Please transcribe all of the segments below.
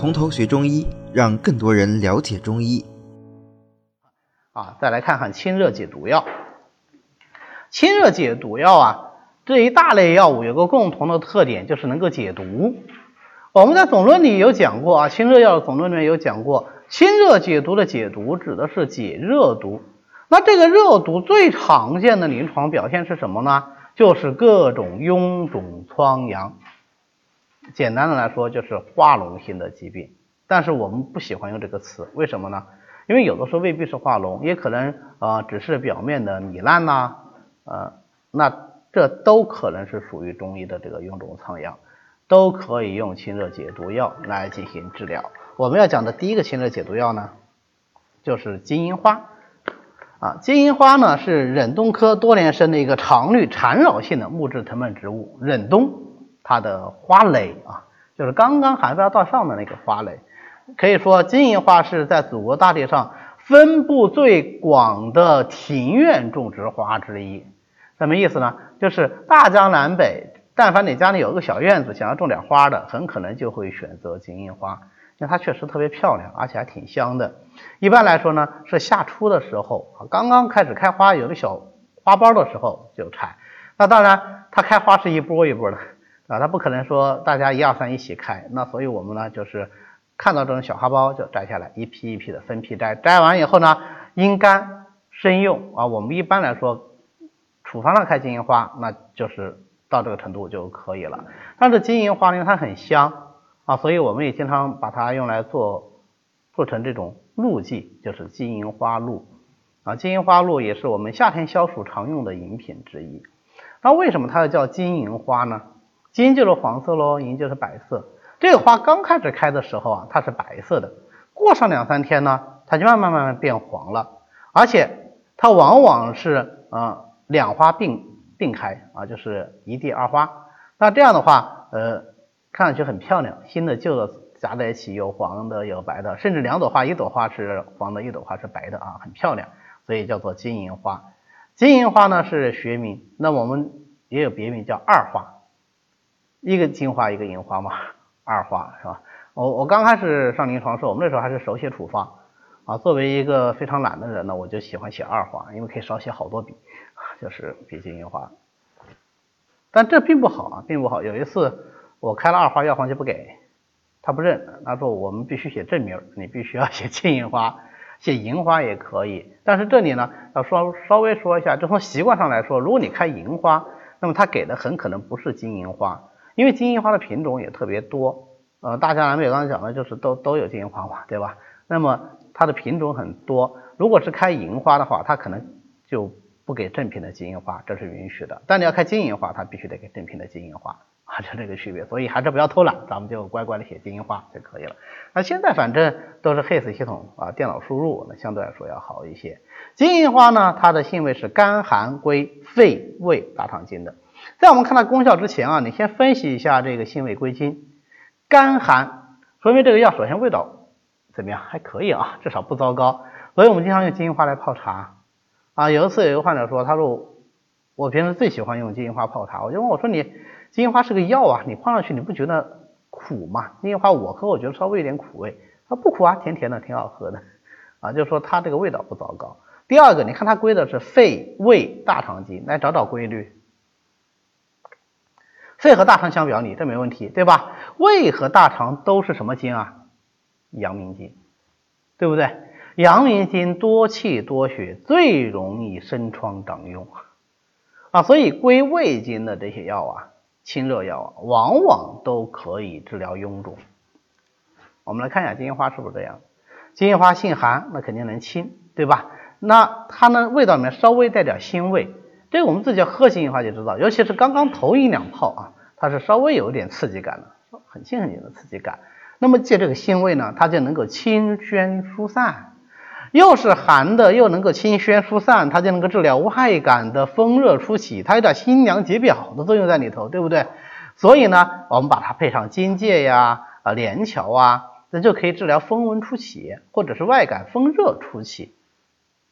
从头学中医，让更多人了解中医。啊，再来看看清热解毒药。清热解毒药啊，这一大类药物有个共同的特点，就是能够解毒。我们在总论里有讲过啊，清热药总论里面有讲过，清热解毒的解毒指的是解热毒。那这个热毒最常见的临床表现是什么呢？就是各种臃肿疮疡。简单的来说，就是化脓性的疾病。但是我们不喜欢用这个词，为什么呢？因为有的时候未必是化脓，也可能啊只是表面的糜烂呐，呃，那这都可能是属于中医的这个臃肿疮疡，都可以用清热解毒药来进行治疗。我们要讲的第一个清热解毒药呢，就是金银花。啊，金银花呢是忍冬科多年生的一个常绿缠绕性的木质藤本植物，忍冬它的花蕾啊，就是刚刚含苞待放的那个花蕾。可以说，金银花是在祖国大地上分布最广的庭院种植花之一。什么意思呢？就是大江南北，但凡你家里有个小院子，想要种点花的，很可能就会选择金银花。因为它确实特别漂亮，而且还挺香的。一般来说呢，是夏初的时候，刚刚开始开花，有的小花苞的时候就采。那当然，它开花是一波一波的啊，它不可能说大家一二三一起开。那所以我们呢，就是看到这种小花苞就摘下来，一批一批的分批摘。摘完以后呢，阴干生用啊。我们一般来说，处方上开金银花，那就是到这个程度就可以了。但是金银花呢，它很香。啊，所以我们也经常把它用来做做成这种露剂，就是金银花露啊。金银花露也是我们夏天消暑常用的饮品之一。那为什么它要叫金银花呢？金就是黄色喽，银就是白色。这个花刚开始开的时候啊，它是白色的，过上两三天呢，它就慢慢慢慢变黄了。而且它往往是呃两花并并开啊，就是一地二花。那这样的话，呃。看上去很漂亮，新的旧的夹在一起，有黄的有白的，甚至两朵花，一朵花是黄的，一朵花是白的啊，很漂亮，所以叫做金银花。金银花呢是学名，那我们也有别名叫二花，一个金花一个银花嘛，二花是吧？我我刚开始上临床时候，我们那时候还是手写处方啊，作为一个非常懒的人呢，我就喜欢写二花，因为可以少写好多笔，就是比金银花。但这并不好啊，并不好。有一次。我开了二花药方就不给，他不认，他说我们必须写正名，你必须要写金银花，写银花也可以。但是这里呢，要说稍微说一下，就从习惯上来说，如果你开银花，那么他给的很可能不是金银花，因为金银花的品种也特别多。呃，大江南北刚才讲的就是都都有金银花嘛，对吧？那么它的品种很多，如果是开银花的话，它可能就不给正品的金银花，这是允许的。但你要开金银花，它必须得给正品的金银花。啊，就这个区别，所以还是不要偷懒，咱们就乖乖的写金银花就可以了。那现在反正都是 HIS 系统啊，电脑输入，那相对来说要好一些。金银花呢，它的性味是甘寒归肺胃大肠经的。在我们看到功效之前啊，你先分析一下这个性味归经。甘寒，说明这个药首先味道怎么样？还可以啊，至少不糟糕。所以我们经常用金银花来泡茶啊。有一次有一个患者说，他说我平时最喜欢用金银花泡茶，我就问我说你。金银花是个药啊，你放上去你不觉得苦吗？金银花我喝我觉得稍微有点苦味，它不苦啊，甜甜的，挺好喝的啊，就说它这个味道不糟糕。第二个，你看它归的是肺、胃、大肠经，来找找规律。肺和大肠相表里，这没问题，对吧？胃和大肠都是什么经啊？阳明经，对不对？阳明经多气多血，最容易生疮长痈啊，所以归胃经的这些药啊。清热药啊往往都可以治疗臃肿。我们来看一下金银花是不是这样？金银花性寒，那肯定能清，对吧？那它呢，味道里面稍微带点腥味，这我们自己要喝金银花就知道，尤其是刚刚头一两泡啊，它是稍微有一点刺激感的，很轻很轻的刺激感。那么借这个腥味呢，它就能够清宣疏散。又是寒的，又能够清宣疏散，它就能够治疗外感的风热初起，它有点辛凉解表的作用在里头，对不对？所以呢，我们把它配上荆芥呀、啊连翘啊，那就可以治疗风温初起或者是外感风热初起。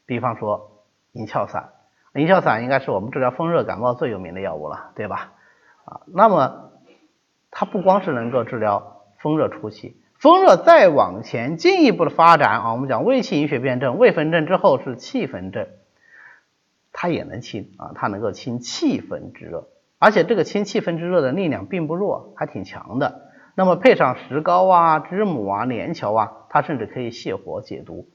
比方说银翘散，银翘散应该是我们治疗风热感冒最有名的药物了，对吧？啊，那么它不光是能够治疗风热初期。风热再往前进一步的发展啊，我们讲胃气营血辩证，胃分证之后是气分证，它也能清啊，它能够清气分之热，而且这个清气分之热的力量并不弱，还挺强的。那么配上石膏啊、知母啊、连翘啊，它甚至可以泻火解毒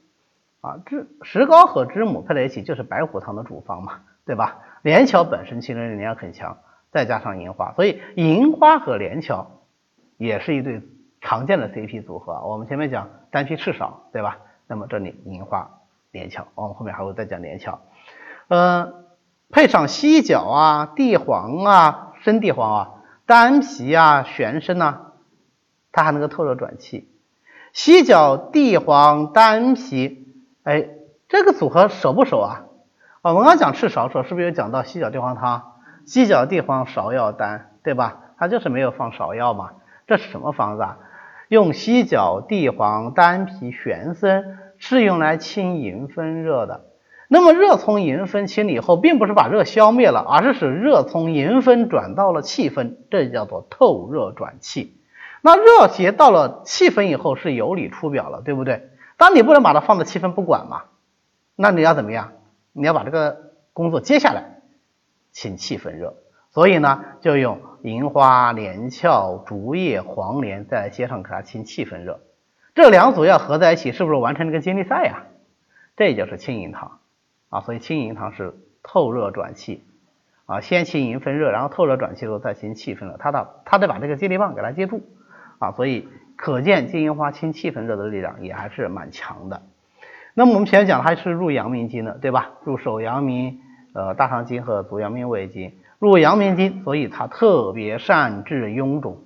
啊。知石膏和知母配在一起就是白虎汤的主方嘛，对吧？连翘本身清热力量很强，再加上银花，所以银花和连翘也是一对常见的 CP 组合。我们前面讲丹皮赤芍，对吧？那么这里银花连翘，我们后面还会再讲连翘。呃，配上犀角啊、地黄啊、生地黄啊、丹皮啊、玄参呐。它还能够透热转气，犀角、地黄、丹皮，哎，这个组合熟不熟啊？我们刚刚讲赤芍时候，是不是有讲到犀角地黄汤？犀角、地黄、芍药、丹，对吧？它就是没有放芍药嘛。这是什么方子啊？用犀角、地黄、丹皮、玄参，是用来清营分热的。那么热从营分清理以后，并不是把热消灭了，而是使热从营分转到了气分，这叫做透热转气。那热邪到了气分以后是有里出表了，对不对？当你不能把它放在气分不管嘛，那你要怎么样？你要把这个工作接下来，清气分热。所以呢，就用银花、连翘、竹叶、黄连在接上给它清气分热。这两组要合在一起，是不是完成了个接力赛呀？这就是清营汤啊。所以清营汤是透热转气啊，先清营分热，然后透热转气之后再清气分热。它的它得把这个接力棒给它接住。啊，所以可见金银花清气分热的力量也还是蛮强的。那么我们前面讲它是入阳明经的，对吧？入手阳明、呃大肠经和足阳明胃经，入阳明经，所以它特别善治臃肿。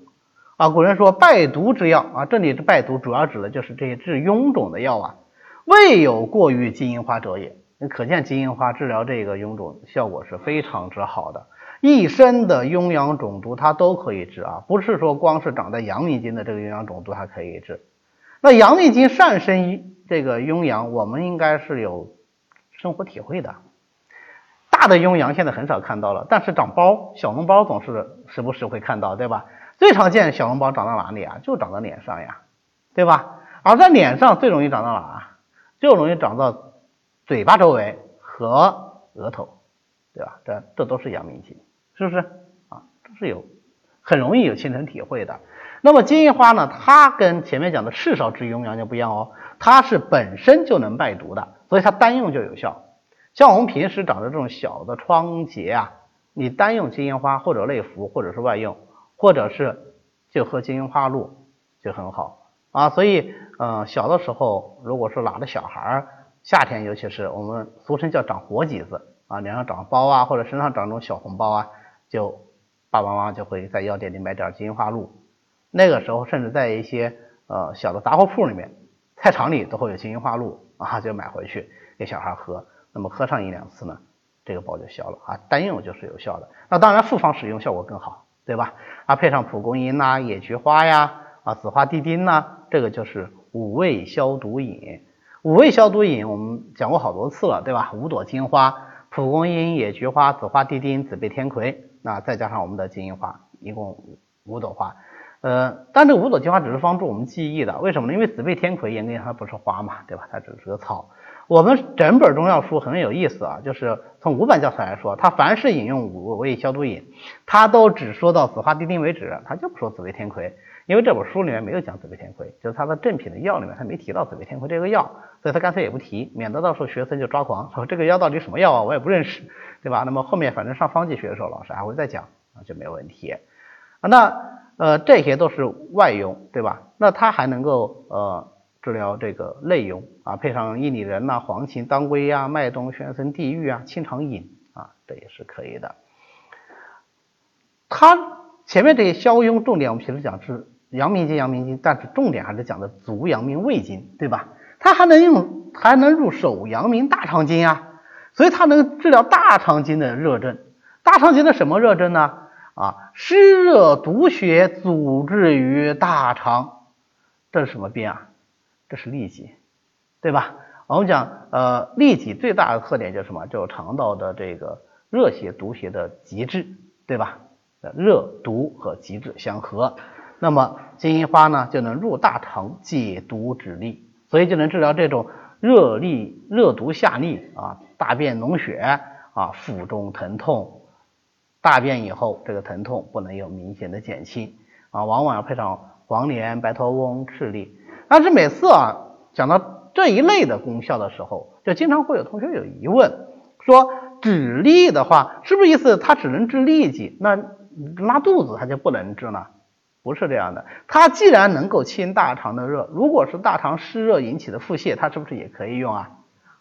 啊，古人说败毒之药啊，这里的败毒主要指的就是这些治臃肿的药啊，未有过于金银花者也。可见金银花治疗这个臃肿效果是非常之好的。一身的痈疡肿毒它都可以治啊，不是说光是长在阳明经的这个痈疡肿毒它可以治。那阳明经善生这个痈疡，我们应该是有生活体会的。大的痈疡现在很少看到了，但是长包、小脓包总是时不时会看到，对吧？最常见小脓包长到哪里啊？就长到脸上呀，对吧？而在脸上最容易长到哪啊？就容易长到嘴巴周围和额头，对吧？这这都是阳明经。是不是啊？都是有很容易有亲身体会的。那么金银花呢？它跟前面讲的赤芍治痈疡就不一样哦，它是本身就能败毒的，所以它单用就有效。像我们平时长的这种小的疮疖啊，你单用金银花或者内服，或者是外用，或者是就喝金银花露就很好啊。所以，嗯，小的时候如果说哪的小孩儿，夏天尤其是我们俗称叫长活疖子啊，脸上长包啊，或者身上长这种小红包啊。就爸爸妈妈就会在药店里买点金银花露，那个时候甚至在一些呃小的杂货铺里面、菜场里都会有金银花露啊，就买回去给小孩喝。那么喝上一两次呢，这个包就消了啊，单用就是有效的。那当然复方使用效果更好，对吧？啊，配上蒲公英呐、野菊花呀、啊紫花地丁呐，这个就是五味消毒饮。五味消毒饮我们讲过好多次了，对吧？五朵金花、蒲公英、野菊花、紫花地丁、紫背天葵。那再加上我们的金银花，一共五朵花，呃，但这五朵金花只是帮助我们记忆的，为什么呢？因为紫背天葵严格它不是花嘛，对吧？它只是个草。我们整本中药书很有意思啊，就是从五本教材来说，它凡是引用五味消毒饮，它都只说到紫花地丁为止，它就不说紫薇天葵，因为这本书里面没有讲紫背天葵，就是它的正品的药里面它没提到紫背天葵这个药，所以他干脆也不提，免得到时候学生就抓狂，说这个药到底什么药啊，我也不认识。对吧？那么后面反正上方剂学的时候，老师还会再讲啊，就没有问题啊。那呃这些都是外用，对吧？那它还能够呃治疗这个内用啊，配上薏米仁呐、黄芩、当归呀、麦冬、玄参、地榆啊、清肠饮啊，这也是可以的。它前面这些消痈重点，我们平时讲是阳明经、阳明经，但是重点还是讲的足阳明胃经，对吧？它还能用，还能入手阳明大肠经啊。所以它能治疗大肠经的热症，大肠经的什么热症呢？啊，湿热毒血阻滞于大肠，这是什么病啊？这是痢疾，对吧？我们讲，呃，痢疾最大的特点就是什么？就是肠道的这个热邪毒邪的极致，对吧？热毒和极致相合。那么金银花呢就能入大肠解毒止痢，所以就能治疗这种热痢、热毒下痢啊，大便脓血啊，腹中疼痛，大便以后这个疼痛不能有明显的减轻啊，往往要配上黄连、白头翁、赤痢。但是每次啊讲到这一类的功效的时候，就经常会有同学有疑问，说止痢的话，是不是意思它只能治痢疾？那拉肚子它就不能治呢？不是这样的，它既然能够清大肠的热，如果是大肠湿热引起的腹泻，它是不是也可以用啊？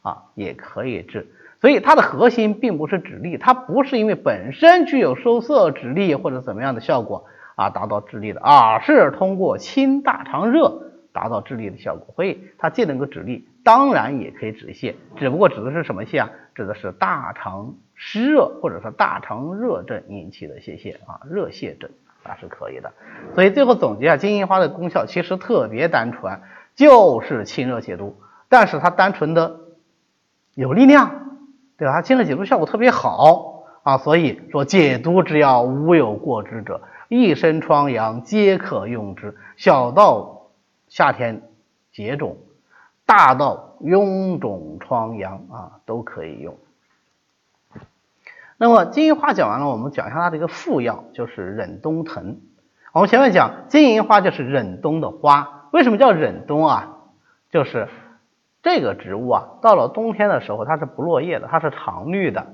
啊，也可以治。所以它的核心并不是止痢，它不是因为本身具有收涩止痢或者怎么样的效果啊达到治痢的，而是通过清大肠热达到治痢的效果。所以它既能够止痢，当然也可以止泻，只不过指的是什么泻啊？指的是大肠湿热或者说大肠热症引起的泻泻啊，热泻症。那是可以的，所以最后总结啊，金银花的功效其实特别单纯，就是清热解毒，但是它单纯的有力量，对吧？它清热解毒效果特别好啊，所以说解毒之药无有过之者，一身疮疡皆可用之，小到夏天结肿，大到臃肿疮疡啊都可以用。那么金银花讲完了，我们讲一下它的一个副药，就是忍冬藤。我们前面讲金银花就是忍冬的花，为什么叫忍冬啊？就是这个植物啊，到了冬天的时候它是不落叶的，它是常绿的，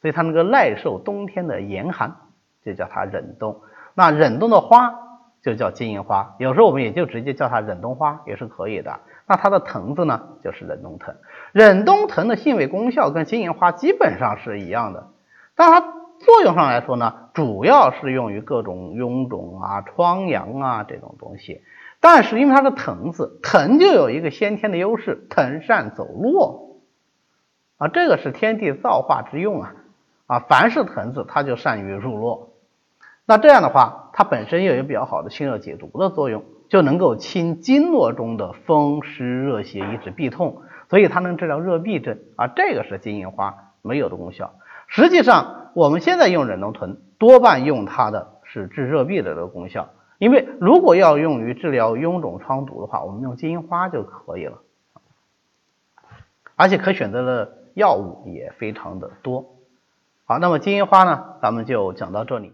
所以它能够耐受冬天的严寒，就叫它忍冬。那忍冬的花就叫金银花，有时候我们也就直接叫它忍冬花也是可以的。那它的藤子呢，就是忍冬藤。忍冬藤的性味功效跟金银花基本上是一样的。但它作用上来说呢，主要是用于各种臃肿啊、疮疡啊这种东西。但是因为它是藤子，藤就有一个先天的优势，藤善走络啊，这个是天地造化之用啊啊，凡是藤子，它就善于入络。那这样的话，它本身又有比较好的清热解毒的作用，就能够清经络中的风湿热邪，以止痹痛，所以它能治疗热痹症啊，这个是金银花没有的功效。实际上，我们现在用忍冬藤，多半用它的是治热痹的这个功效。因为如果要用于治疗臃肿疮毒的话，我们用金银花就可以了。而且可选择的药物也非常的多。好，那么金银花呢，咱们就讲到这里。